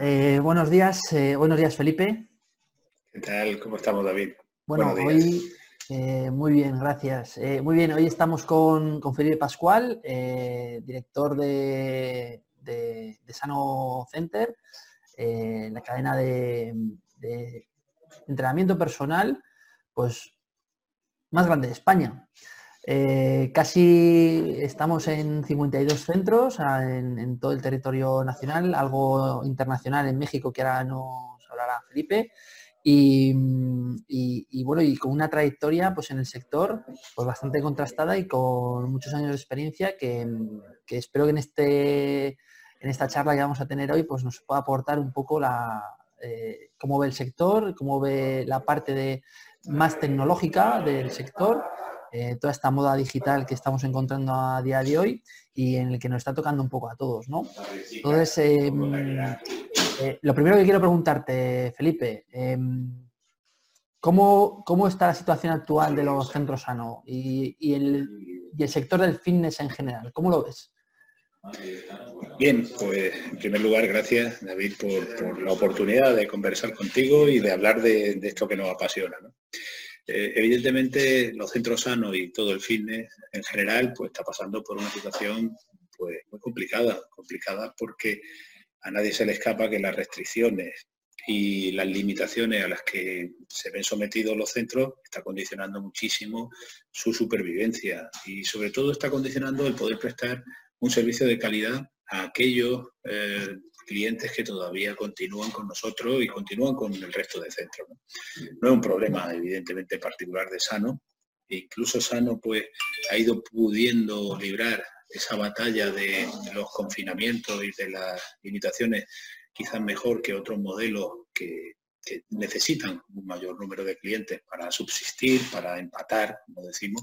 Eh, buenos días. Eh, buenos días, Felipe. ¿Qué tal? ¿Cómo estamos, David? Bueno, hoy eh, muy bien, gracias. muy bien, hoy estamos con, Felipe Pascual, director de, Sano Center, la cadena de, de, entrenamiento personal, pues más grande de España. Eh, casi estamos en 52 centros en, todo el territorio nacional, algo internacional en México que ahora nos hablará Felipe. Y, bueno, y con una trayectoria pues en el sector pues bastante contrastada y con muchos años de experiencia que, espero que en, este, en esta charla que vamos a tener hoy pues nos pueda aportar un poco la, eh, cómo ve el sector, cómo ve la parte de, más tecnológica del sector eh, toda esta moda digital que estamos encontrando a día de hoy y en el que nos está tocando un poco a todos, ¿no? Entonces, em, eh, lo primero que quiero preguntarte, Felipe, em, ¿cómo, está la situación actual de los centros sano y, el, sector del fitness en general? ¿Cómo lo ves? Bien, pues en primer lugar, gracias David por, la oportunidad de conversar contigo y de hablar de, de esto que nos apasiona. ¿no? Eh, evidentemente, los centros sanos y todo el fitness en general, pues está pasando por una situación pues, muy complicada, complicada porque a nadie se le escapa que las restricciones y las limitaciones a las que se ven sometidos los centros está condicionando muchísimo su supervivencia y sobre todo está condicionando el poder prestar un servicio de calidad a aquellos eh, clientes que todavía continúan con nosotros y continúan con el resto de centros. ¿no? es un problema evidentemente particular de Sano, incluso Sano pues ha ido pudiendo librar esa batalla de los confinamientos y de las limitaciones quizás mejor que otros modelos que, necesitan un mayor número de clientes para subsistir, para empatar, como decimos.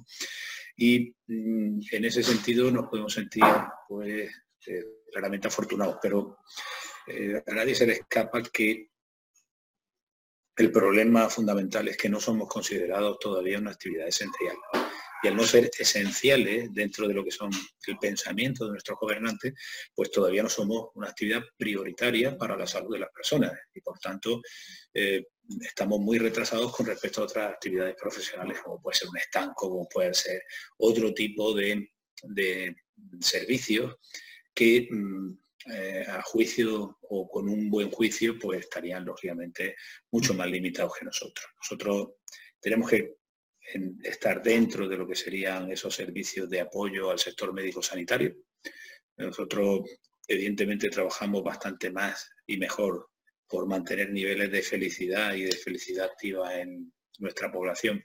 Y mm, en ese sentido nos podemos sentir pues eh, claramente afortunados, pero eh, a nadie se le escapa que el problema fundamental es que no somos considerados todavía una actividad esencial. Y al no ser esenciales dentro de lo que son el pensamiento de nuestros gobernantes, pues todavía no somos una actividad prioritaria para la salud de las personas. Y por tanto, eh, estamos muy retrasados con respecto a otras actividades profesionales, como puede ser un estanco, como puede ser otro tipo de, servicios que mm, eh, a juicio o con un buen juicio, pues estarían lógicamente mucho más limitados que nosotros. Nosotros tenemos que estar dentro de lo que serían esos servicios de apoyo al sector médico sanitario. Nosotros evidentemente trabajamos bastante más y mejor por mantener niveles de felicidad y de felicidad activa en nuestra población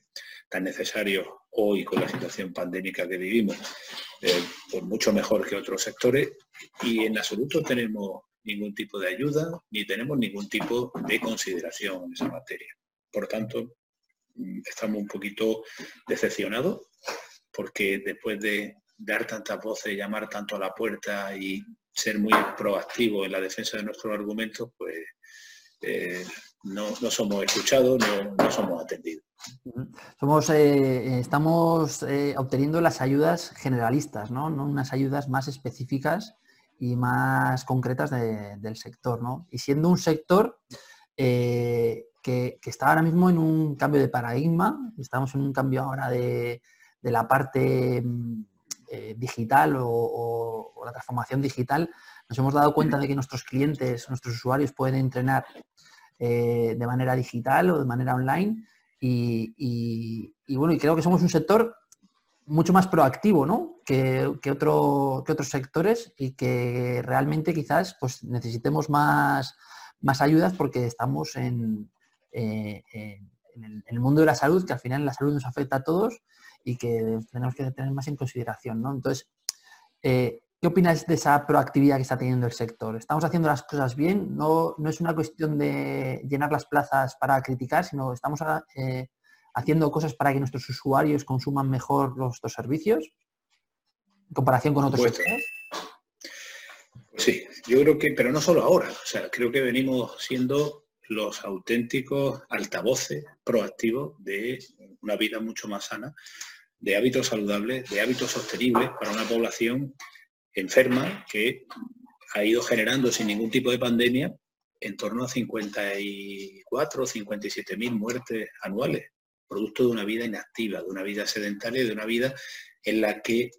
tan necesarios hoy con la situación pandémica que vivimos, eh, pues mucho mejor que otros sectores y en absoluto tenemos ningún tipo de ayuda ni tenemos ningún tipo de consideración en esa materia. Por tanto, mm, estamos un poquito decepcionados porque después de dar tantas voces, llamar tanto a la puerta y ser muy proactivos en la defensa de nuestros argumentos, pues eh, no, somos escuchados, no, somos atendidos. Somos, eh, estamos eh, obteniendo las ayudas generalistas, ¿no? unas ayudas más específicas y más concretas del sector. ¿no? Y siendo un sector que, está ahora mismo en un cambio de paradigma, estamos en un cambio ahora de, la parte mm, digital o, la transformación digital, nos hemos dado cuenta de que nuestros clientes, nuestros usuarios pueden entrenar eh, de manera digital o de manera online. Y, bueno, y creo que somos un sector mucho más proactivo ¿no? que, que, otro, que otros sectores y que realmente quizás pues, necesitemos más, más ayudas porque estamos en, eh, en, el, mundo de la salud, que al final la salud nos afecta a todos y que tenemos que tener más en consideración. ¿no? Entonces, eh, ¿Qué opinas de esa proactividad que está teniendo el sector? ¿Estamos haciendo las cosas bien? No, no es una cuestión de llenar las plazas para criticar, sino estamos eh, haciendo cosas para que nuestros usuarios consuman mejor nuestros servicios en comparación con otros sectores. Sí, yo creo que, pero no solo ahora, o sea, creo que venimos siendo los auténticos altavoces proactivos de una vida mucho más sana, de hábitos saludables, de hábitos sostenibles para una población enferma que ha ido generando sin ningún tipo de pandemia en torno a 54 o 57 mil muertes anuales, producto de una vida inactiva, de una vida sedentaria, de una vida en la que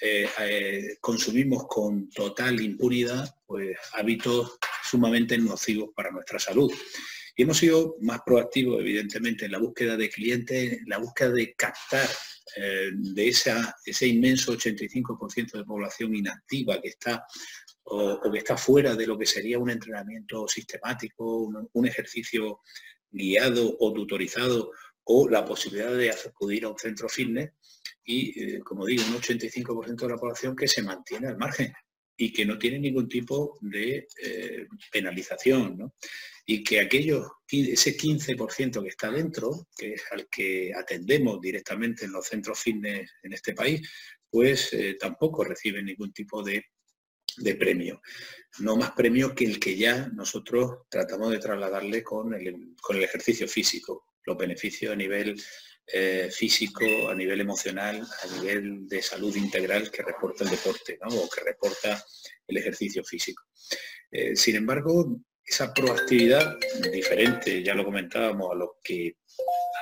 eh, eh, consumimos con total impunidad pues, hábitos sumamente nocivos para nuestra salud. Y hemos sido más proactivos, evidentemente, en la búsqueda de clientes, en la búsqueda de captar eh, de esa, ese inmenso 85% de población inactiva que está o, que está fuera de lo que sería un entrenamiento sistemático, un, ejercicio guiado o tutorizado o la posibilidad de acudir a un centro fitness y, eh, como digo, un 85% de la población que se mantiene al margen y que no tiene ningún tipo de eh, penalización. Y que aquellos, ese 15% que está dentro, que es al que atendemos directamente en los centros fitness en este país, pues eh, tampoco reciben ningún tipo de de premio. No más premio que el que ya nosotros tratamos de trasladarle con el, con el ejercicio físico, los beneficios a nivel eh, físico, a nivel emocional, a nivel de salud integral que reporta el deporte o que reporta el ejercicio físico. Eh, sin embargo, esa proactividad diferente, ya lo comentábamos, a lo que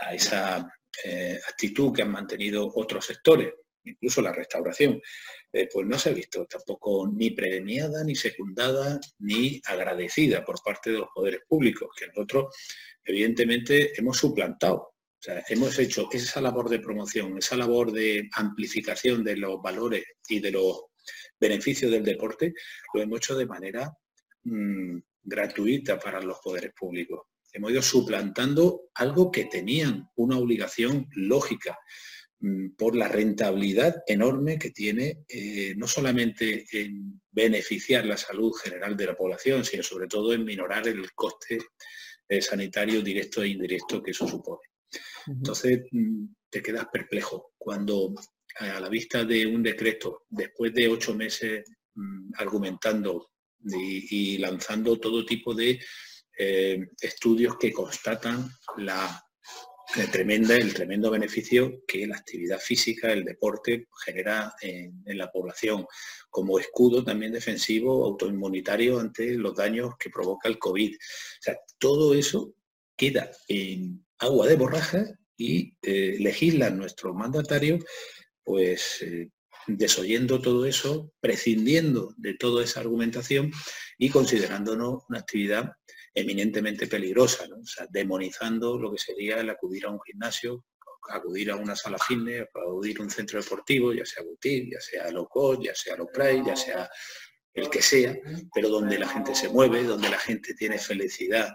a esa eh, actitud que han mantenido otros sectores, incluso la restauración, pues no se ha visto tampoco ni premiada, ni secundada, ni agradecida por parte de los poderes públicos, que nosotros evidentemente hemos suplantado. Hemos hecho esa labor de promoción, esa labor de amplificación de los valores y de los beneficios del deporte, lo hemos hecho de manera mm, gratuita para los poderes públicos. Hemos ido suplantando algo que tenían una obligación lógica. Mm, por la rentabilidad enorme que tiene eh, no solamente en beneficiar la salud general de la población, sino sobre todo en minorar el coste eh, sanitario directo e indirecto que eso supone. Entonces mm, te quedas perplejo cuando a la vista de un decreto, después de ocho meses mm, argumentando y, lanzando todo tipo de eh, estudios que constatan la el, tremenda, el tremendo beneficio que la actividad física, el deporte genera en, la población, como escudo también defensivo, autoinmunitario ante los daños que provoca el COVID. O sea, todo eso queda en agua de borraja y eh, legislan nuestros mandatarios, pues eh, desoyendo todo eso, prescindiendo de toda esa argumentación y considerándonos una actividad eminentemente peligrosa, demonizando lo que sería el acudir a un gimnasio, acudir a una sala fitness, acudir a un centro deportivo, ya sea boutique, ya sea low cost, ya sea low price, ya sea el que sea, pero donde la gente se mueve, donde la gente tiene felicidad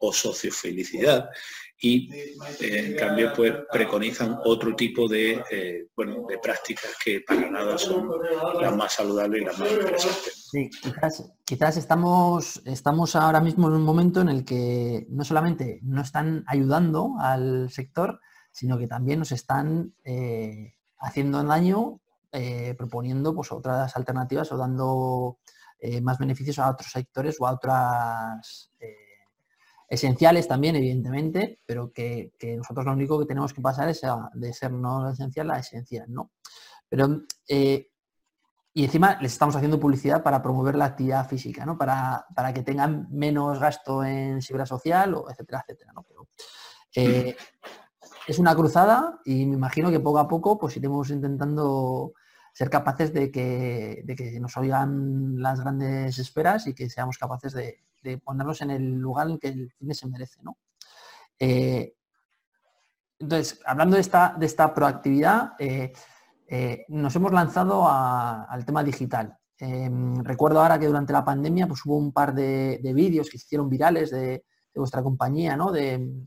o sociofelicidad y eh, en cambio pues preconizan otro tipo de, eh, bueno, de prácticas que para nada son las más saludables y las más interesantes. Sí, quizás, estamos, estamos ahora mismo en un momento en el que no solamente no están ayudando al sector, sino que también nos están eh, haciendo daño proponiendo pues, otras alternativas o dando más beneficios a otros sectores o a otras esenciales también, evidentemente, pero que, nosotros lo único que tenemos que pasar es de ser no esencial a esencial, ¿no? Pero, eh, y encima les estamos haciendo publicidad para promover la actividad física, ¿no? Para, que tengan menos gasto en seguridad social, o etcétera, etcétera, ¿no? Pero, eh, es una cruzada y me imagino que poco a poco pues iremos intentando ser capaces de que, de que nos oigan las grandes esperas y que seamos capaces de, de ponerlos en el lugar en que el cine se merece. ¿no? Eh, entonces, hablando de esta, de esta proactividad, eh, eh, nos hemos lanzado al tema digital. Em, recuerdo ahora que durante la pandemia pues, hubo un par de, vídeos que se hicieron virales de, vuestra compañía, ¿no? de,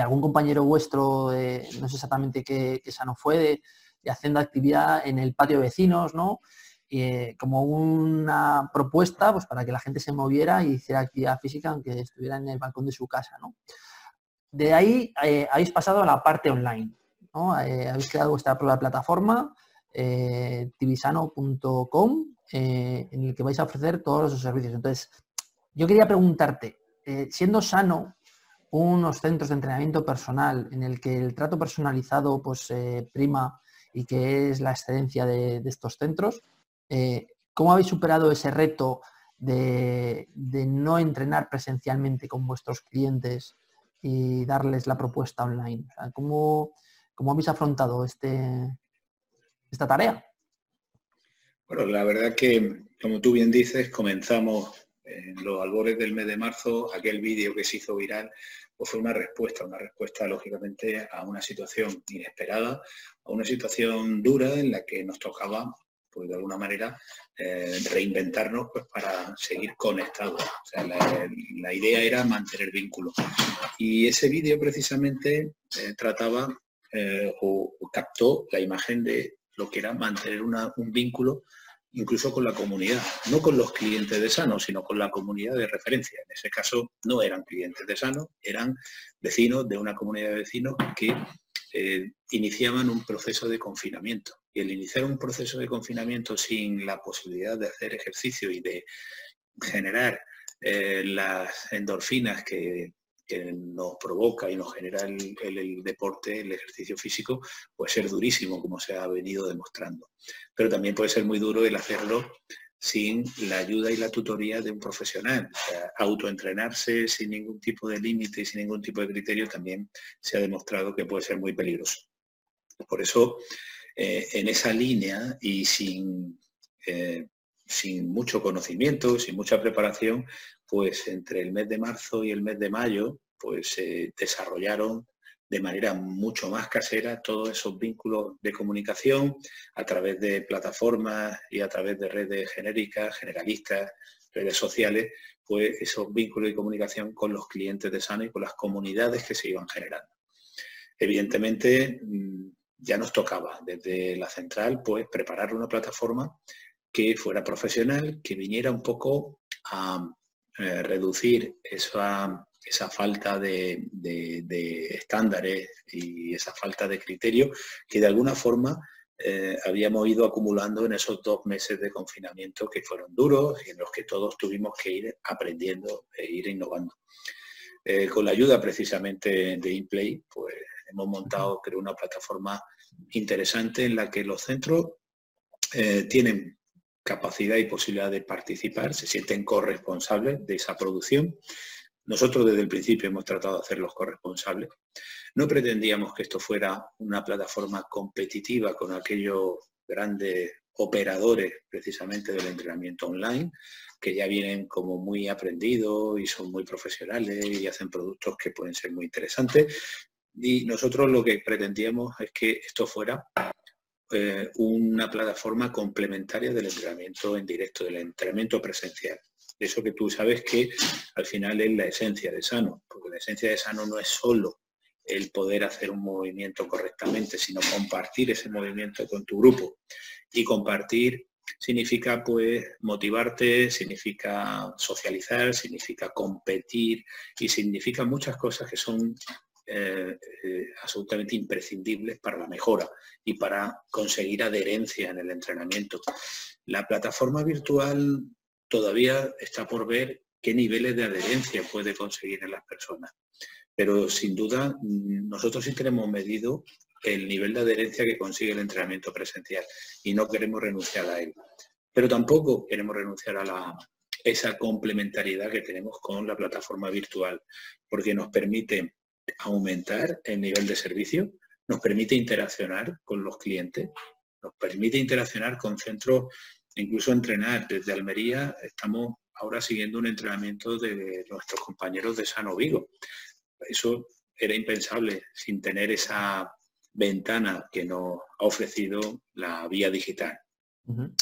algún compañero vuestro, no sé exactamente qué, qué sano fue, de, haciendo actividad en el patio de vecinos, ¿no? Eh, como una propuesta pues, para que la gente se moviera y hiciera actividad física aunque estuviera en el balcón de su casa. De ahí eh, habéis pasado a la parte online. Eh, habéis creado vuestra propia plataforma, tivisano.com, en el que vais a ofrecer todos los servicios. Entonces, yo quería preguntarte, siendo sano unos centros de entrenamiento personal en el que el trato personalizado pues, prima y que es la excelencia de estos centros, eh, ¿Cómo habéis superado ese reto de, no entrenar presencialmente con vuestros clientes y darles la propuesta online? ¿cómo, habéis afrontado este, esta tarea? Bueno, la verdad que, como tú bien dices, comenzamos en los albores del mes de marzo, aquel vídeo que se hizo viral, pues fue una respuesta, una respuesta lógicamente a una situación inesperada, a una situación dura en la que nos tocaba pues de alguna manera eh, reinventarnos pues, para seguir conectados. la, idea era mantener vínculo. Y ese vídeo precisamente eh, trataba eh, o, captó la imagen de lo que era mantener un vínculo incluso con la comunidad, no con los clientes de Sano, sino con la comunidad de referencia. En ese caso no eran clientes de Sano, eran vecinos de una comunidad de vecinos que iniciaban un proceso de confinamiento. Y el iniciar un proceso de confinamiento sin la posibilidad de hacer ejercicio y de generar eh, las endorfinas que, nos provoca y nos genera el, deporte, el ejercicio físico, puede ser durísimo, como se ha venido demostrando. Pero también puede ser muy duro el hacerlo sin la ayuda y la tutoría de un profesional. autoentrenarse sin ningún tipo de límite y sin ningún tipo de criterio también se ha demostrado que puede ser muy peligroso. Por eso, eh, en esa línea y sin, eh, sin mucho conocimiento, sin mucha preparación, pues entre el mes de marzo y el mes de mayo, pues se desarrollaron de manera mucho más casera todos esos vínculos de comunicación a través de plataformas y a través de redes genéricas, generalistas, redes sociales, pues esos vínculos de comunicación con los clientes de Sano y con las comunidades que se iban generando. Evidentemente, mm, ya nos tocaba desde la central pues preparar una plataforma que fuera profesional, que viniera un poco a eh, reducir esa esa falta de, estándares y esa falta de criterio que de alguna forma eh, habíamos ido acumulando en esos dos meses de confinamiento que fueron duros y en los que todos tuvimos que ir aprendiendo e ir innovando. Eh, con la ayuda precisamente de InPlay, pues hemos montado, creo, una plataforma interesante en la que los centros eh, tienen capacidad y posibilidad de participar, se sienten corresponsables de esa producción nosotros desde el principio hemos tratado de hacerlos corresponsables. No pretendíamos que esto fuera una plataforma competitiva con aquellos grandes operadores precisamente del entrenamiento online, que ya vienen como muy aprendidos y son muy profesionales y hacen productos que pueden ser muy interesantes. Y nosotros lo que pretendíamos es que esto fuera eh, una plataforma complementaria del entrenamiento en directo, del entrenamiento presencial eso que tú sabes que al final es la esencia de sano, porque la esencia de sano no es solo el poder hacer un movimiento correctamente, sino compartir ese movimiento con tu grupo. Y compartir significa pues motivarte, significa socializar, significa competir y significa muchas cosas que son eh, eh, absolutamente imprescindibles para la mejora y para conseguir adherencia en el entrenamiento. La plataforma virtual todavía está por ver qué niveles de adherencia puede conseguir en las personas. Pero sin duda, mm, nosotros sí tenemos medido el nivel de adherencia que consigue el entrenamiento presencial y no queremos renunciar a él. Pero tampoco queremos renunciar a esa complementariedad que tenemos con la plataforma virtual, porque nos permite aumentar el nivel de servicio, nos permite interaccionar con los clientes, nos permite interaccionar con centros incluso entrenar. Desde Almería estamos ahora siguiendo un entrenamiento de nuestros compañeros de Sano Vigo. Eso era impensable sin tener esa ventana que nos ha ofrecido la vía digital.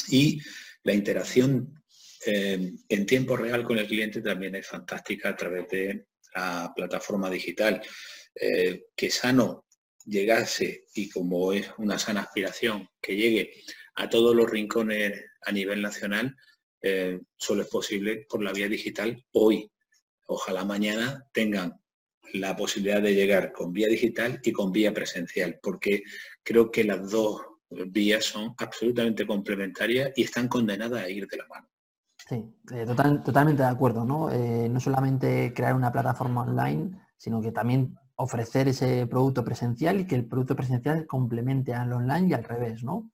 Y la interacción eh, en tiempo real con el cliente también es fantástica a través de la plataforma digital. Eh, que Sano llegase, y como es una sana aspiración, que llegue a todos los rincones a nivel nacional, eh, solo es posible por la vía digital hoy. Ojalá mañana tengan la posibilidad de llegar con vía digital y con vía presencial, porque creo que las dos vías son absolutamente complementarias y están condenadas a ir de la mano. Sí, eh, totalmente de acuerdo, ¿no? Eh, no solamente crear una plataforma online, sino que también ofrecer ese producto presencial y que el producto presencial complemente al online y al revés, ¿no?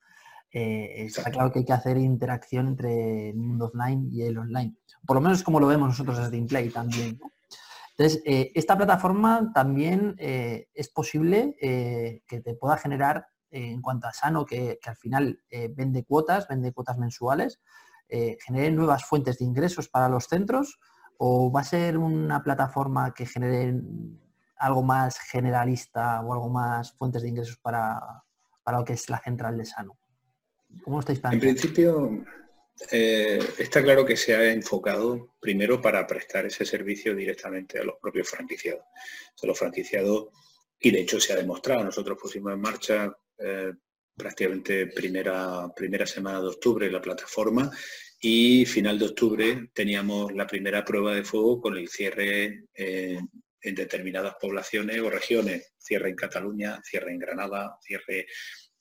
eh, está claro que hay que hacer interacción entre el mundo offline y el online. Por lo menos como lo vemos nosotros desde Inplay también. Entonces, eh, esta plataforma también eh, es posible que te pueda generar, en cuanto a Sano, que, al final vende cuotas, vende cuotas mensuales, genere nuevas fuentes de ingresos para los centros o va a ser una plataforma que genere algo más generalista o algo más fuentes de ingresos para, para lo que es la central de Sano? ¿Cómo estáis En principio, eh, está claro que se ha enfocado primero para prestar ese servicio directamente a los propios franquiciados. A los franquiciados, y de hecho se ha demostrado, nosotros pusimos en marcha eh, prácticamente primera, primera semana de octubre la plataforma y final de octubre teníamos la primera prueba de fuego con el cierre eh, en determinadas poblaciones o regiones, cierre en Cataluña, cierre en Granada, cierre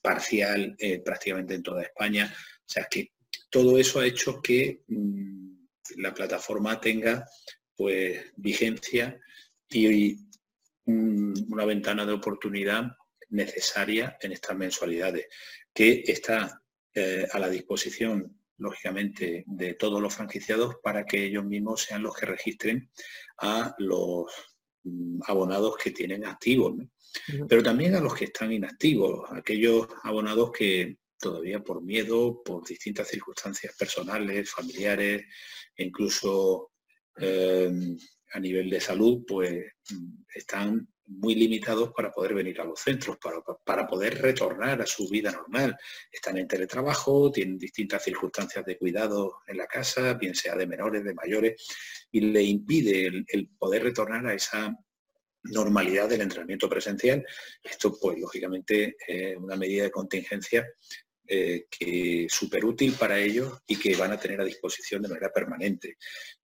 parcial eh, prácticamente en toda España. O sea que todo eso ha hecho que mm, la plataforma tenga pues vigencia y una ventana de oportunidad necesaria en estas mensualidades, que está eh, a la disposición lógicamente, de todos los franquiciados para que ellos mismos sean los que registren a los mm, abonados que tienen activos, pero también a los que están inactivos, aquellos abonados que todavía por miedo, por distintas circunstancias personales, familiares, incluso eh, a nivel de salud, pues mm, están muy limitados para poder venir a los centros, para, poder retornar a su vida normal. Están en teletrabajo, tienen distintas circunstancias de cuidado en la casa, bien sea de menores, de mayores, y le impide el, poder retornar a esa normalidad del entrenamiento presencial. Esto, pues, lógicamente, es una medida de contingencia eh, que súper útil para ellos y que van a tener a disposición de manera permanente.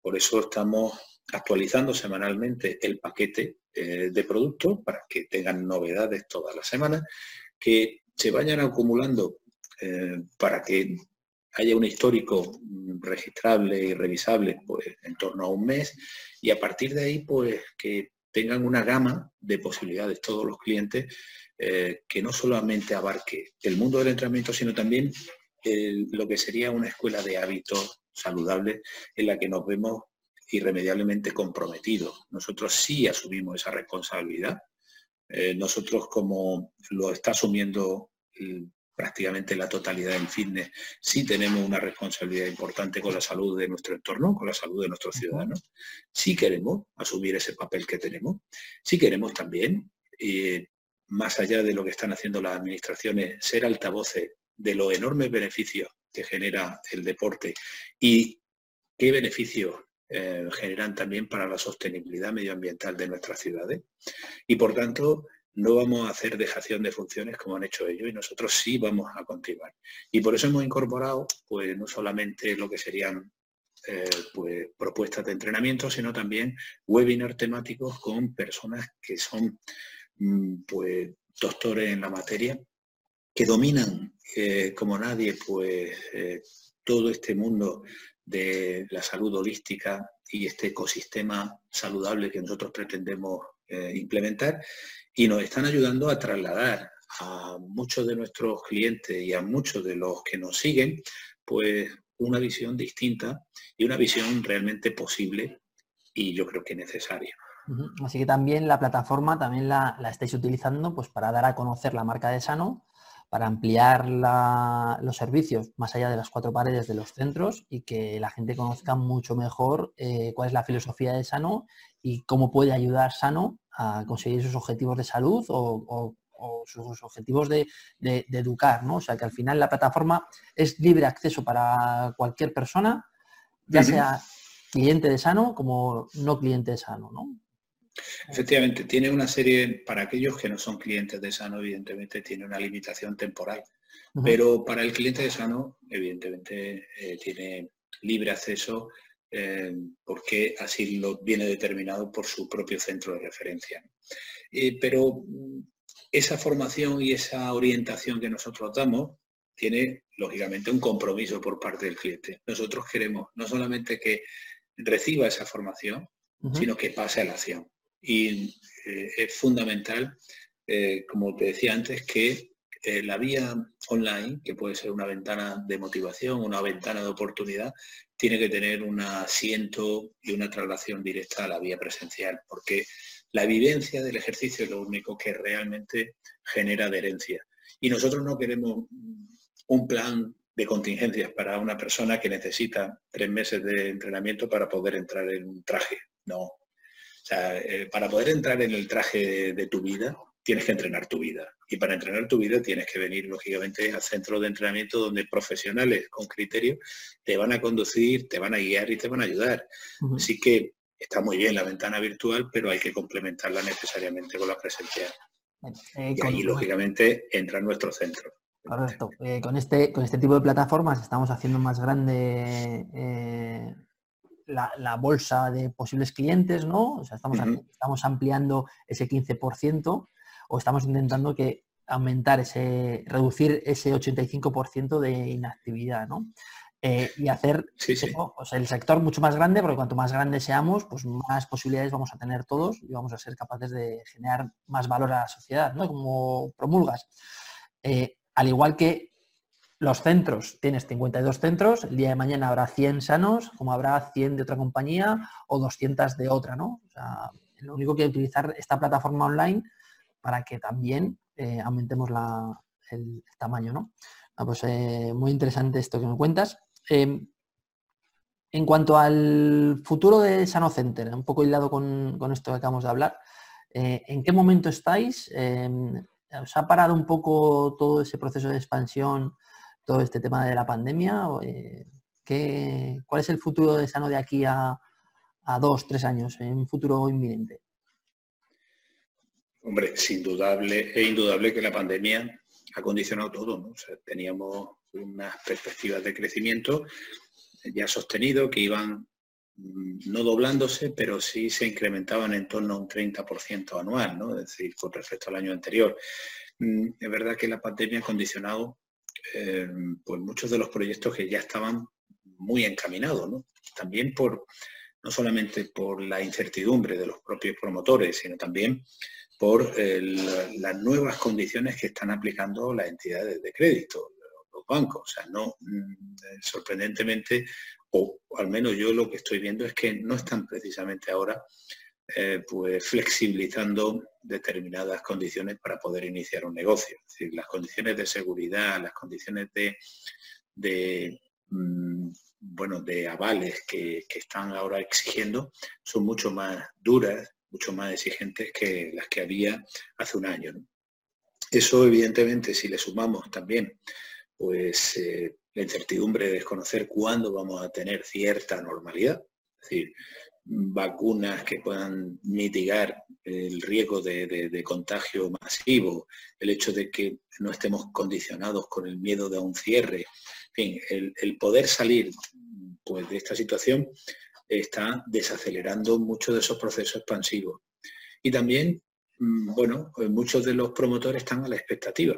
Por eso estamos actualizando semanalmente el paquete eh, de productos para que tengan novedades todas las semanas, que se vayan acumulando eh, para que haya un histórico registrable y revisable pues, en torno a un mes y a partir de ahí pues que tengan una gama de posibilidades todos los clientes eh, que no solamente abarque el mundo del entrenamiento sino también lo que sería una escuela de hábitos saludables en la que nos vemos irremediablemente comprometido. Nosotros sí asumimos esa responsabilidad. Eh, nosotros, como lo está asumiendo prácticamente la totalidad del fitness, sí tenemos una responsabilidad importante con la salud de nuestro entorno, con la salud de nuestros ciudadanos. Sí queremos asumir ese papel que tenemos. Sí queremos también, eh, más allá de lo que están haciendo las administraciones, ser altavoces de los enormes beneficios que genera el deporte y qué beneficios eh, generan también para la sostenibilidad medioambiental de nuestras ciudades. Y por tanto, no vamos a hacer dejación de funciones como han hecho ellos y nosotros sí vamos a continuar. Y por eso hemos incorporado, pues no solamente lo que serían eh, pues, propuestas de entrenamiento, sino también webinars temáticos con personas que son mm, pues, doctores en la materia, que dominan eh, como nadie pues, todo este mundo de la salud holística y este ecosistema saludable que nosotros pretendemos eh, implementar y nos están ayudando a trasladar a muchos de nuestros clientes y a muchos de los que nos siguen, pues una visión distinta y una visión realmente posible y yo creo que necesaria. Así que también la plataforma también la, la, estáis utilizando pues para dar a conocer la marca de Sano para ampliar los servicios más allá de las cuatro paredes de los centros y que la gente conozca mucho mejor eh, cuál es la filosofía de Sano y cómo puede ayudar Sano a conseguir sus objetivos de salud o, sus objetivos de, educar, ¿no? O sea que al final la plataforma es libre acceso para cualquier persona, ya sea cliente de Sano como no cliente de Sano, ¿no? Efectivamente, tiene una serie, para aquellos que no son clientes de Sano, evidentemente tiene una limitación temporal, pero para el cliente de Sano, evidentemente, eh, tiene libre acceso eh, porque así lo viene determinado por su propio centro de referencia. Eh, pero mm, esa formación y esa orientación que nosotros damos tiene, lógicamente, un compromiso por parte del cliente. Nosotros queremos no solamente que reciba esa formación, sino que pase a la acción y eh, es fundamental, eh, como te decía antes, que eh, la vía online, que puede ser una ventana de motivación, una ventana de oportunidad, tiene que tener un asiento y una traslación directa a la vía presencial, porque la vivencia del ejercicio es lo único que realmente genera adherencia. Y nosotros no queremos un plan de contingencias para una persona que necesita tres meses de entrenamiento para poder entrar en un traje. No. O sea, eh, para poder entrar en el traje de tu vida, tienes que entrenar tu vida. Y para entrenar tu vida tienes que venir, lógicamente, al centro de entrenamiento donde profesionales con criterio te van a conducir, te van a guiar y te van a ayudar. Así que está muy bien la ventana virtual, pero hay que complementarla necesariamente con la presencial. Eh, y ahí, lógicamente, entra nuestro centro. Correcto. Eh, con, este, con este tipo de plataformas estamos haciendo más grande eh, la, bolsa de posibles clientes, ¿no? O sea, estamos, estamos ampliando ese 15% o estamos intentando que aumentar ese, reducir ese 85% de inactividad, ¿no? Eh, y hacer pues, el sector mucho más grande, porque cuanto más grande seamos, pues más posibilidades vamos a tener todos y vamos a ser capaces de generar más valor a la sociedad, ¿no? Como promulgas. Eh, al igual que los centros, tienes 52 centros, el día de mañana habrá 100 sanos, como habrá 100 de otra compañía o 200 de otra, ¿no? Lo único que hay que utilizar esta plataforma online para que también eh, aumentemos el, tamaño, ¿no? Ah, pues eh, muy interesante esto que me cuentas. Em, en cuanto al futuro de Sano Center, un poco hilado con, con esto que acabamos de hablar, eh, ¿en qué momento estáis? Em, ¿Os ha parado un poco todo ese proceso de expansión, todo este tema de la pandemia? ¿Cuál es el futuro de Sano de aquí a, a dos, tres años, en un futuro inminente? Hombre, es indudable, es indudable que la pandemia ha condicionado todo, ¿no? teníamos unas perspectivas de crecimiento ya sostenido que iban mm, no doblándose, pero sí se incrementaban en torno a un 30% anual, ¿no? Es decir, con respecto al año anterior. Mm, es verdad que la pandemia ha condicionado eh, pues muchos de los proyectos que ya estaban muy encaminados. También por, no solamente por la incertidumbre de los propios promotores, sino también por las nuevas condiciones que están aplicando las entidades de crédito, los bancos. O sea, no, mm, sorprendentemente, o, al menos yo lo que estoy viendo es que no están precisamente ahora eh, pues flexibilizando determinadas condiciones para poder iniciar un negocio. Las condiciones de seguridad, las condiciones de, mm, bueno, de avales que, que, están ahora exigiendo son mucho más duras mucho más exigentes que las que había hace un año. Eso, evidentemente, si le sumamos también pues, eh, la incertidumbre de desconocer cuándo vamos a tener cierta normalidad, es decir, vacunas que puedan mitigar el riesgo de, contagio masivo, el hecho de que no estemos condicionados con el miedo de un cierre, en fin, el, poder salir pues, de esta situación está desacelerando muchos de esos procesos expansivos. Y también, mm, bueno, pues muchos de los promotores están a la expectativa,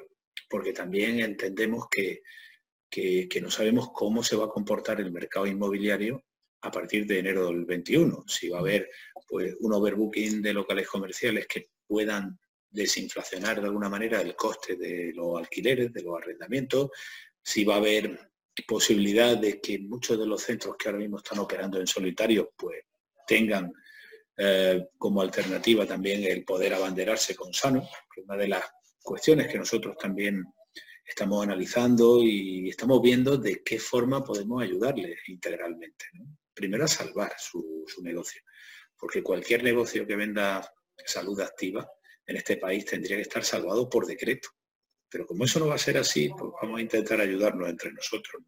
porque también entendemos que, que, no sabemos cómo se va a comportar el mercado inmobiliario a partir de enero del 21. Si va a haber pues, un overbooking de locales comerciales que puedan desinflacionar de alguna manera el coste de los alquileres, de los arrendamientos, si va a haber posibilidad de que muchos de los centros que ahora mismo están operando en solitario pues tengan eh, como alternativa también el poder abanderarse con Sano, que una de las cuestiones que nosotros también estamos analizando y estamos viendo de qué forma podemos ayudarles integralmente. Primero a salvar su, negocio, porque cualquier negocio que venda salud activa en este país tendría que estar salvado por decreto. Pero como eso no va a ser así, pues vamos a intentar ayudarnos entre nosotros.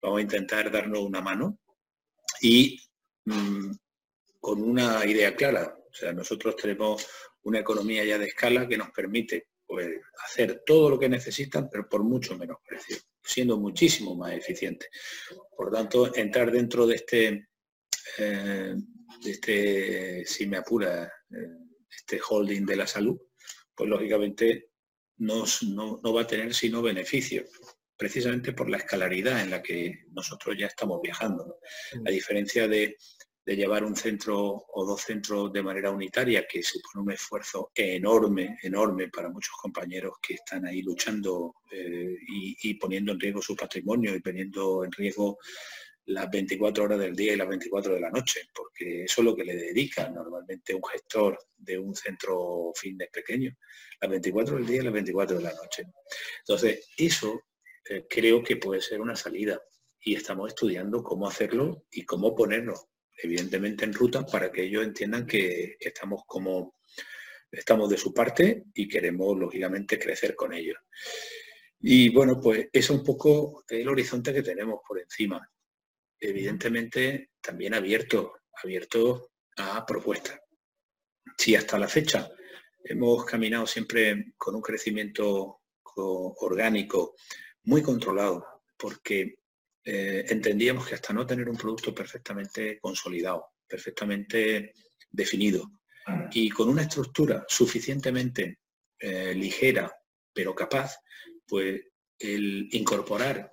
Vamos a intentar darnos una mano y mm, con una idea clara. O sea, nosotros tenemos una economía ya de escala que nos permite pues, hacer todo lo que necesitan, pero por mucho menos precio, siendo muchísimo más eficiente. Por tanto, entrar dentro de este, eh, de este si me apura, eh, este holding de la salud, pues lógicamente no, va a tener sino beneficios, precisamente por la escalaridad en la que nosotros ya estamos viajando. A diferencia de, de llevar un centro o dos centros de manera unitaria, que supone un esfuerzo enorme, enorme para muchos compañeros que están ahí luchando eh, y, poniendo en riesgo su patrimonio y poniendo en riesgo las 24 horas del día y las 24 de la noche, porque eso es lo que le dedica normalmente un gestor de un centro fitness pequeño, las 24 del día y las 24 de la noche. Entonces, eso eh, creo que puede ser una salida y estamos estudiando cómo hacerlo y cómo ponerlo, evidentemente en ruta, para que ellos entiendan que, estamos como estamos de su parte y queremos lógicamente crecer con ellos. Y bueno, pues es un poco el horizonte que tenemos por encima. Evidentemente también abierto, abierto a propuestas. Si hasta la fecha hemos caminado siempre con un crecimiento orgánico muy controlado, porque eh, entendíamos que hasta no tener un producto perfectamente consolidado, perfectamente definido y con una estructura suficientemente eh, ligera pero capaz, pues el incorporar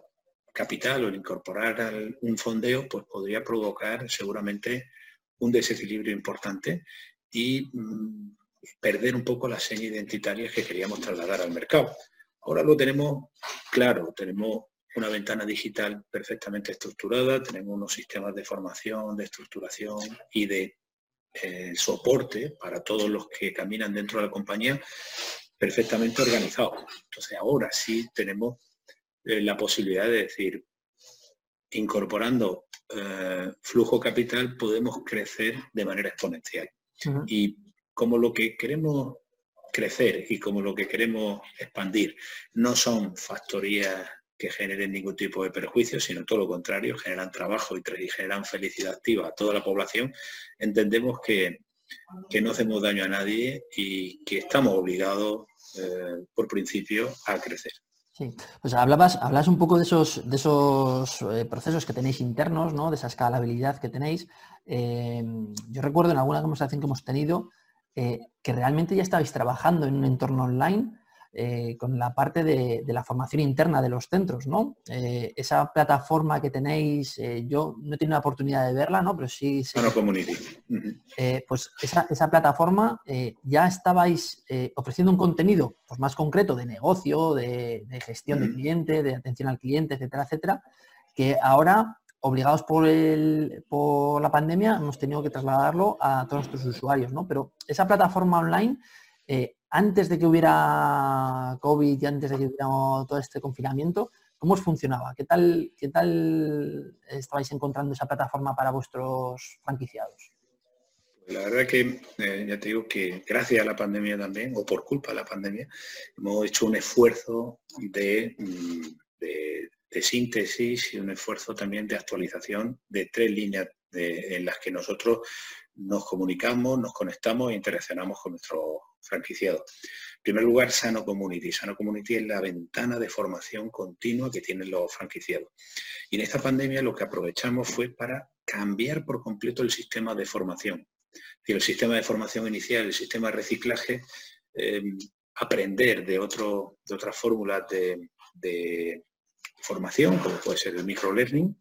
capital o el incorporar un fondeo pues podría provocar seguramente un desequilibrio importante y mm, perder un poco las señas identitarias que queríamos trasladar al mercado. Ahora lo tenemos claro, tenemos una ventana digital perfectamente estructurada, tenemos unos sistemas de formación, de estructuración y de eh, soporte para todos los que caminan dentro de la compañía perfectamente organizados. Entonces ahora sí tenemos eh, la posibilidad de decir, incorporando eh, flujo capital podemos crecer de manera exponencial. Y como lo que queremos crecer y como lo que queremos expandir no son factorías que generen ningún tipo de perjuicio, sino todo lo contrario, generan trabajo y, generan felicidad activa a toda la población, entendemos que, no hacemos daño a nadie y que estamos obligados, eh, por principio, a crecer. Sí, pues hablabas, hablas un poco de esos, de esos eh, procesos que tenéis internos, ¿no? de esa escalabilidad que tenéis. Eh, yo recuerdo en alguna conversación que hemos tenido que realmente ya estabais trabajando en un entorno online eh, con la parte de, la formación interna de los centros, ¿no? Eh, esa plataforma que tenéis, eh, yo no he tenido la oportunidad de verla, ¿no? Pero sí... Community. pues esa, plataforma ya estabais ofreciendo un contenido pues, más concreto de negocio, de, gestión de cliente, de atención al cliente, etcétera, etcétera, que ahora obligados por, por la pandemia, hemos tenido que trasladarlo a todos nuestros usuarios, ¿no? Pero esa plataforma online, antes de que hubiera COVID y antes de que hubiera todo este confinamiento, ¿cómo os funcionaba? ¿Qué tal, qué tal estabais encontrando esa plataforma para vuestros franquiciados? La verdad que eh, ya te digo que gracias a la pandemia también, o por culpa de la pandemia, hemos hecho un esfuerzo de, mm, de, síntesis y un esfuerzo también de actualización de tres líneas en las que nosotros nos comunicamos, nos conectamos e interaccionamos con nuestros franquiciados. En primer lugar, Sano Community. Sano Community es la ventana de formación continua que tienen los franquiciados. Y en esta pandemia lo que aprovechamos fue para cambiar por completo el sistema de formación. El sistema de formación inicial, el sistema de reciclaje, em, aprender de, otro, de otras fórmulas de, formación, como puede ser el microlearning,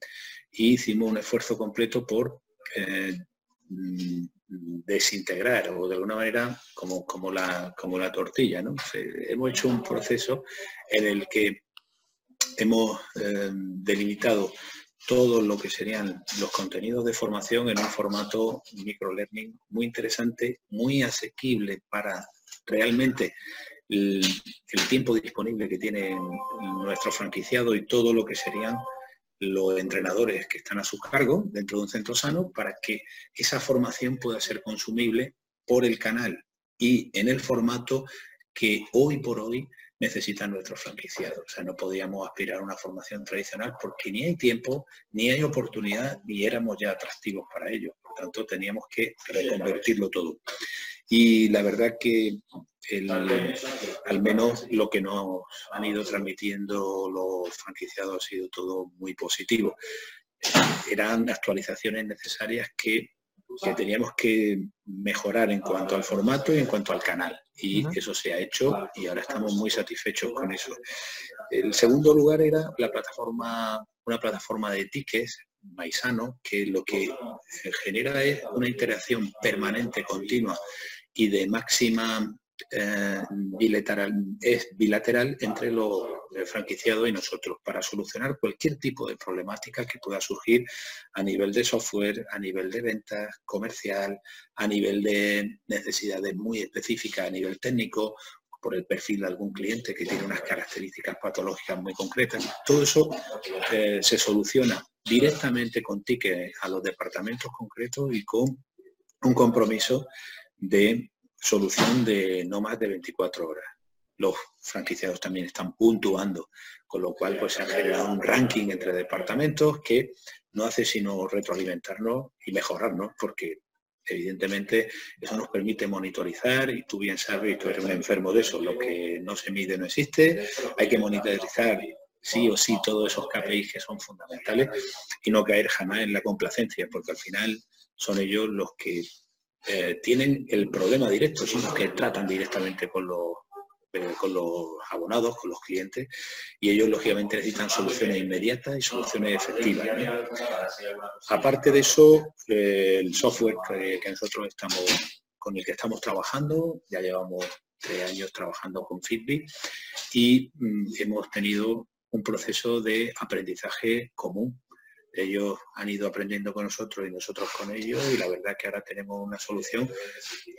y hicimos un esfuerzo completo por eh, Mm, desintegrar o de alguna manera como, como, la, como la tortilla. ¿no? hemos hecho un proceso en el que hemos eh, delimitado todo lo que serían los contenidos de formación en un formato microlearning muy interesante, muy asequible para realmente el, el tiempo disponible que tiene nuestro franquiciado y todo lo que serían los entrenadores que están a su cargo dentro de un centro sano para que esa formación pueda ser consumible por el canal y en el formato que hoy por hoy necesitan nuestros franquiciados. O sea, no podíamos aspirar a una formación tradicional porque ni hay tiempo, ni hay oportunidad, ni éramos ya atractivos para ello. Por tanto, teníamos que reconvertirlo todo. Y la verdad que al menos lo que nos han ido transmitiendo los franquiciados ha sido todo muy positivo. Eran actualizaciones necesarias que, teníamos que mejorar en cuanto al formato y en cuanto al canal. Y eso se ha hecho y ahora estamos muy satisfechos con eso. El segundo lugar era la plataforma, una plataforma de tickets Maisano, que lo que genera es una interacción permanente, continua y de máxima eh, bilateral, es bilateral entre los franquiciados y nosotros para solucionar cualquier tipo de problemática que pueda surgir a nivel de software, a nivel de ventas comercial, a nivel de necesidades muy específicas a nivel técnico, por el perfil de algún cliente que tiene unas características patológicas muy concretas. Todo eso eh, se soluciona directamente con tickets a los departamentos concretos y con un compromiso de solución de no más de 24 horas. Los franquiciados también están puntuando, con lo cual pues, se ha generado un ranking entre departamentos que no hace sino retroalimentarnos y mejorarnos, porque evidentemente eso nos permite monitorizar y tú bien sabes, tú eres un enfermo de eso, lo que no se mide no existe, hay que monitorizar sí o sí todos esos KPIs que son fundamentales y no caer jamás en la complacencia, porque al final son ellos los que eh, tienen el problema directo, son los que tratan directamente con los, eh, con los abonados, con los clientes, y ellos lógicamente necesitan soluciones inmediatas y soluciones efectivas. Aparte de eso, eh, el software que, nosotros estamos, con el que estamos trabajando, ya llevamos tres años trabajando con Fitbit y mm, hemos tenido un proceso de aprendizaje común ellos han ido aprendiendo con nosotros y nosotros con ellos y la verdad que ahora tenemos una solución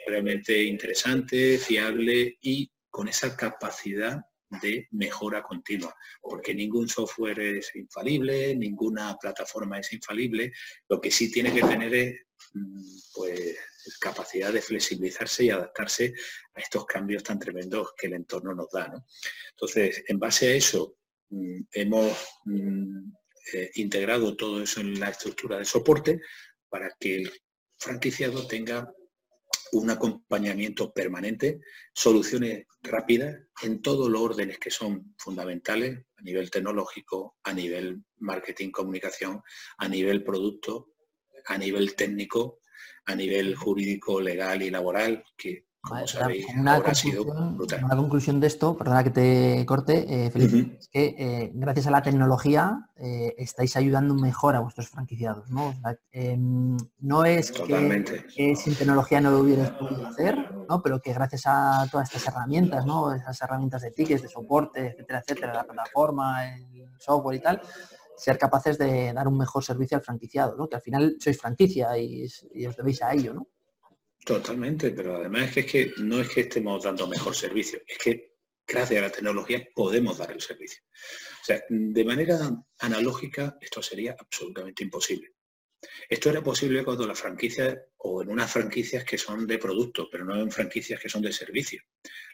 realmente interesante, fiable y con esa capacidad de mejora continua, porque ningún software es infalible, ninguna plataforma es infalible, lo que sí tiene que tener es mm, pues, capacidad de flexibilizarse y adaptarse a estos cambios tan tremendos que el entorno nos da. Entonces, en base a eso, mm, hemos mm, eh, integrado todo eso en la estructura de soporte para que el franquiciado tenga un acompañamiento permanente, soluciones rápidas en todos los órdenes que son fundamentales a nivel tecnológico, a nivel marketing, comunicación, a nivel producto, a nivel técnico, a nivel jurídico, legal y laboral, que una, conclusión, de esto, perdona que te corte, eh, Felipe, es que eh, gracias a la tecnología eh, estáis ayudando mejor a vuestros franquiciados, ¿no? Em, no es que, sin tecnología no lo hubieras podido hacer, ¿no? Pero que gracias a todas estas herramientas, ¿no? Esas herramientas de tickets, de soporte, etcétera, etcétera, la plataforma, el software y tal, ser capaces de dar un mejor servicio al franquiciado, ¿no? Que al final sois franquicia y, y os debéis a ello, ¿no? Totalmente, pero además es que, no es que estemos dando mejor servicio, es que gracias a la tecnología podemos dar el servicio. O sea, de manera analógica esto sería absolutamente imposible. Esto era posible cuando las franquicias, o en unas franquicias que son de producto, pero no en franquicias que son de servicio.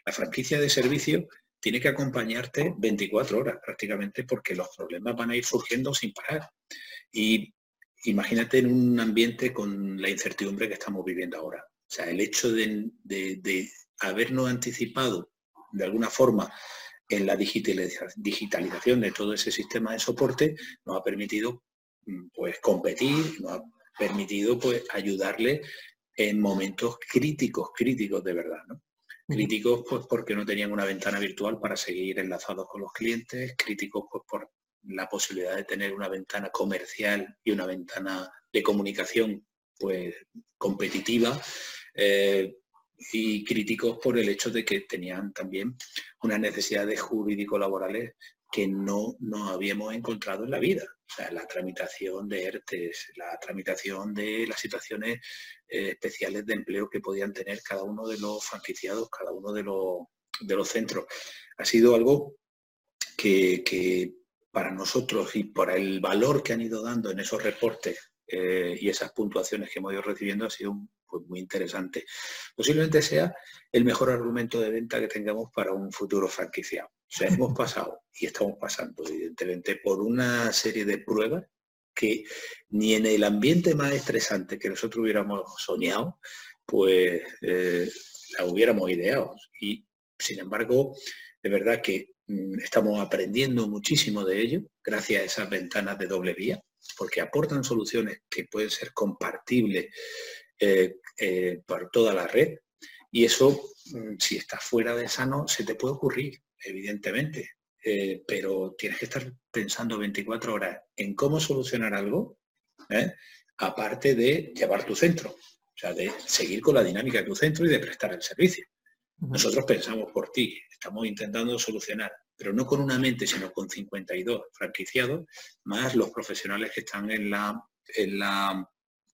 La franquicia de servicio tiene que acompañarte 24 horas prácticamente porque los problemas van a ir surgiendo sin parar. Y imagínate en un ambiente con la incertidumbre que estamos viviendo ahora. O sea, el hecho de, habernos anticipado de alguna forma en la digitalización de todo ese sistema de soporte nos ha permitido mm, pues competir, nos ha permitido pues ayudarle en momentos críticos, críticos de verdad, ¿no? Críticos pues porque no tenían una ventana virtual para seguir enlazados con los clientes, críticos pues por la posibilidad de tener una ventana comercial y una ventana de comunicación pues competitiva eh, y críticos por el hecho de que tenían también unas necesidades jurídico-laborales que no nos habíamos encontrado en la vida. La tramitación de ERTES, la tramitación de las situaciones eh, especiales de empleo que podían tener cada uno de los franquiciados, cada uno de los, de los centros. Ha sido algo que, para nosotros y por el valor que han ido dando en esos reportes eh, y esas puntuaciones que hemos ido recibiendo ha sido un pues muy interesante. Posiblemente sea el mejor argumento de venta que tengamos para un futuro franquiciado. O sea, hemos pasado y estamos pasando, evidentemente, por una serie de pruebas que ni en el ambiente más estresante que nosotros hubiéramos soñado, pues eh, la hubiéramos ideado. Y, sin embargo, de verdad que mm, estamos aprendiendo muchísimo de ello gracias a esas ventanas de doble vía, porque aportan soluciones que pueden ser compartibles eh, eh, por toda la red. Y eso, mm, si estás fuera de sano, se te puede ocurrir, evidentemente. Eh, pero tienes que estar pensando 24 horas en cómo solucionar algo aparte de llevar tu centro, o sea, de seguir con la dinámica de tu centro y de prestar el servicio. Nosotros pensamos por ti, estamos intentando solucionar, pero no con una mente, sino con 52 franquiciados, más los profesionales que están en la, en la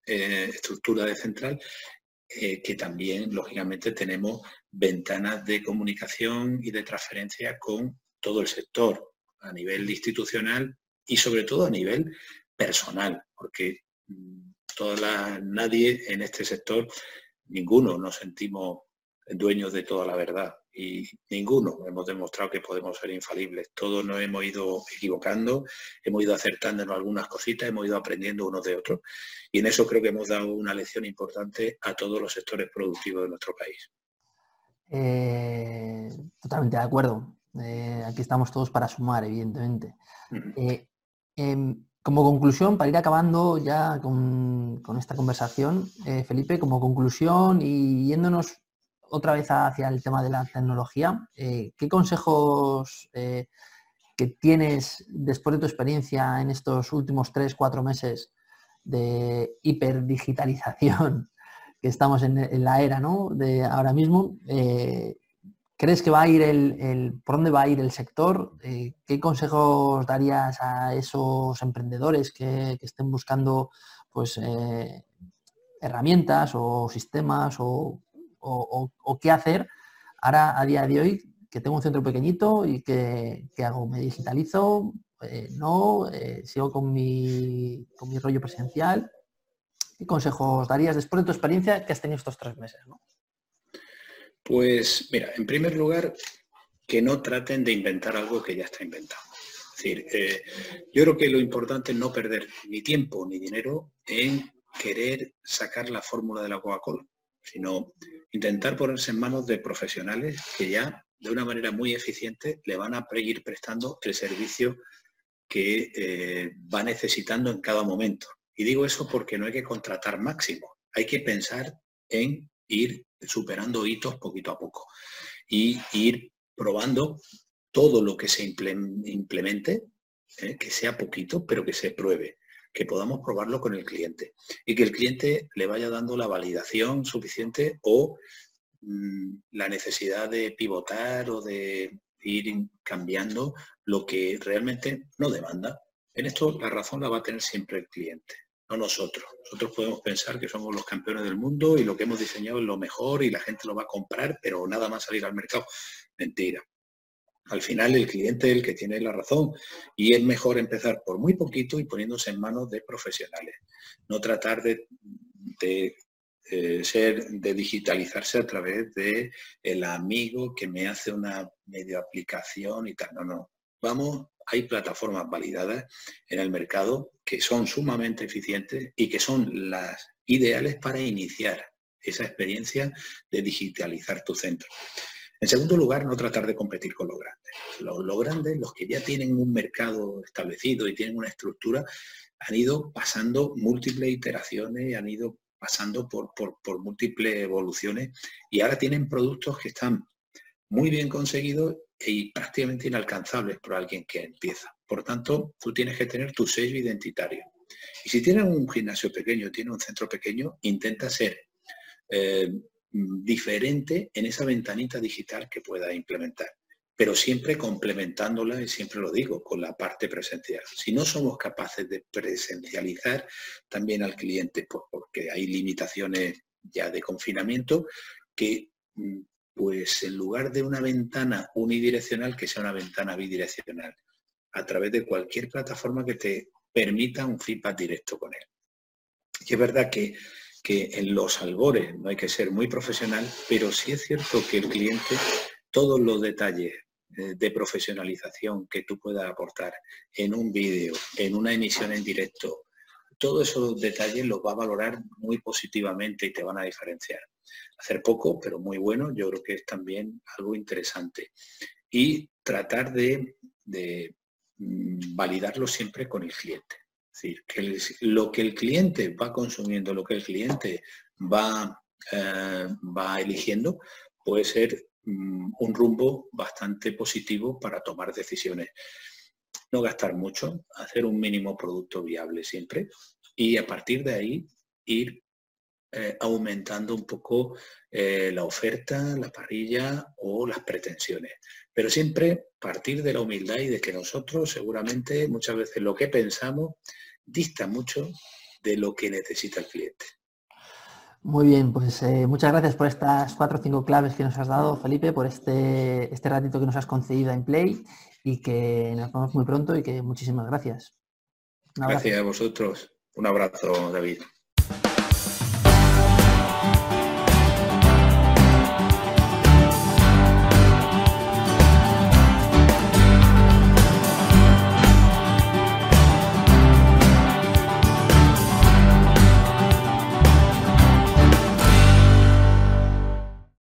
eh, estructura de central, eh, que también, lógicamente, tenemos ventanas de comunicación y de transferencia con todo el sector, a nivel institucional y sobre todo a nivel personal, porque mm, toda nadie en este sector, ninguno nos sentimos dueños de toda la verdad y ninguno hemos demostrado que podemos ser infalibles. Todos nos hemos ido equivocando, hemos ido acertando en algunas cositas, hemos ido aprendiendo unos de otros y en eso creo que hemos dado una lección importante a todos los sectores productivos de nuestro país. Eh, totalmente de acuerdo. Eh, aquí estamos todos para sumar, evidentemente. Eh, em, como conclusión, para ir acabando ya con, con esta conversación, Felipe, como conclusión y yéndonos otra vez hacia el tema de la tecnología, eh, ¿qué consejos eh, que tienes después de tu experiencia en estos últimos tres, cuatro meses de hiperdigitalización que estamos en, la era ¿no? de ahora mismo, eh, ¿crees que va a ir el, por dónde va a ir el sector? ¿Qué consejos darías a esos emprendedores que, que estén buscando pues, herramientas o sistemas o o, qué hacer ahora a día de hoy que tengo un centro pequeñito y que, hago, me digitalizo, eh, no, eh, sigo con mi, con mi rollo presencial. ¿Qué consejos darías después de tu experiencia que has tenido estos tres meses? Pues mira, en primer lugar, que no traten de inventar algo que ya está inventado. Es decir, eh, yo creo que lo importante es no perder ni tiempo ni dinero en querer sacar la fórmula de la Coca-Cola, sino intentar ponerse en manos de profesionales que ya de una manera muy eficiente le van a ir prestando el servicio que eh, va necesitando en cada momento. Y digo eso porque no hay que contratar máximo, hay que pensar en ir superando hitos poquito a poco y ir probando todo lo que se implemente, eh, que sea poquito, pero que se pruebe que podamos probarlo con el cliente y que el cliente le vaya dando la validación suficiente o mm, la necesidad de pivotar o de ir cambiando lo que realmente no demanda. En esto la razón la va a tener siempre el cliente, no nosotros. Nosotros podemos pensar que somos los campeones del mundo y lo que hemos diseñado es lo mejor y la gente lo va a comprar, pero nada más salir al mercado. Mentira. Al final el cliente es el que tiene la razón y es mejor empezar por muy poquito y poniéndose en manos de profesionales. No tratar de, eh, ser, de digitalizarse a través de el amigo que me hace una medio aplicación y tal. No, no. Vamos, hay plataformas validadas en el mercado que son sumamente eficientes y que son las ideales para iniciar esa experiencia de digitalizar tu centro. En segundo lugar, no tratar de competir con los grandes. Los, grandes, los que ya tienen un mercado establecido y tienen una estructura, han ido pasando múltiples iteraciones, han ido pasando por, múltiples evoluciones y ahora tienen productos que están muy bien conseguidos y prácticamente inalcanzables por alguien que empieza. Por tanto, tú tienes que tener tu sello identitario. Y si tienes un gimnasio pequeño, tienes un centro pequeño, intenta ser eh, diferente en esa ventanita digital que pueda implementar, pero siempre complementándola, y siempre lo digo, con la parte presencial. Si no somos capaces de presencializar también al cliente, pues porque hay limitaciones ya de confinamiento, que mm, pues en lugar de una ventana unidireccional, que sea una ventana bidireccional, a través de cualquier plataforma que te permita un feedback directo con él. Y es verdad que que en los albores no hay que ser muy profesional, pero sí es cierto que el cliente, todos los detalles eh, de profesionalización que tú puedas aportar en un vídeo, en una emisión en directo, todos esos detalles los va a valorar muy positivamente y te van a diferenciar. Hacer poco, pero muy bueno, yo creo que es también algo interesante. Y tratar de, de mm, validarlo siempre con el cliente decir, que lo que el cliente va consumiendo, lo que el cliente va, eh, va eligiendo, puede ser mm, un rumbo bastante positivo para tomar decisiones. No gastar mucho, hacer un mínimo producto viable siempre y a partir de ahí ir eh, aumentando un poco eh, la oferta, la parrilla o las pretensiones. Pero siempre partir de la humildad y de que nosotros seguramente muchas veces lo que pensamos dista mucho de lo que necesita el cliente. Muy bien, pues eh, muchas gracias por estas cuatro o cinco claves que nos has dado, Felipe, por este, este ratito que nos has concedido en Play y que nos vemos muy pronto y que muchísimas gracias. Gracias a vosotros. Un abrazo, David.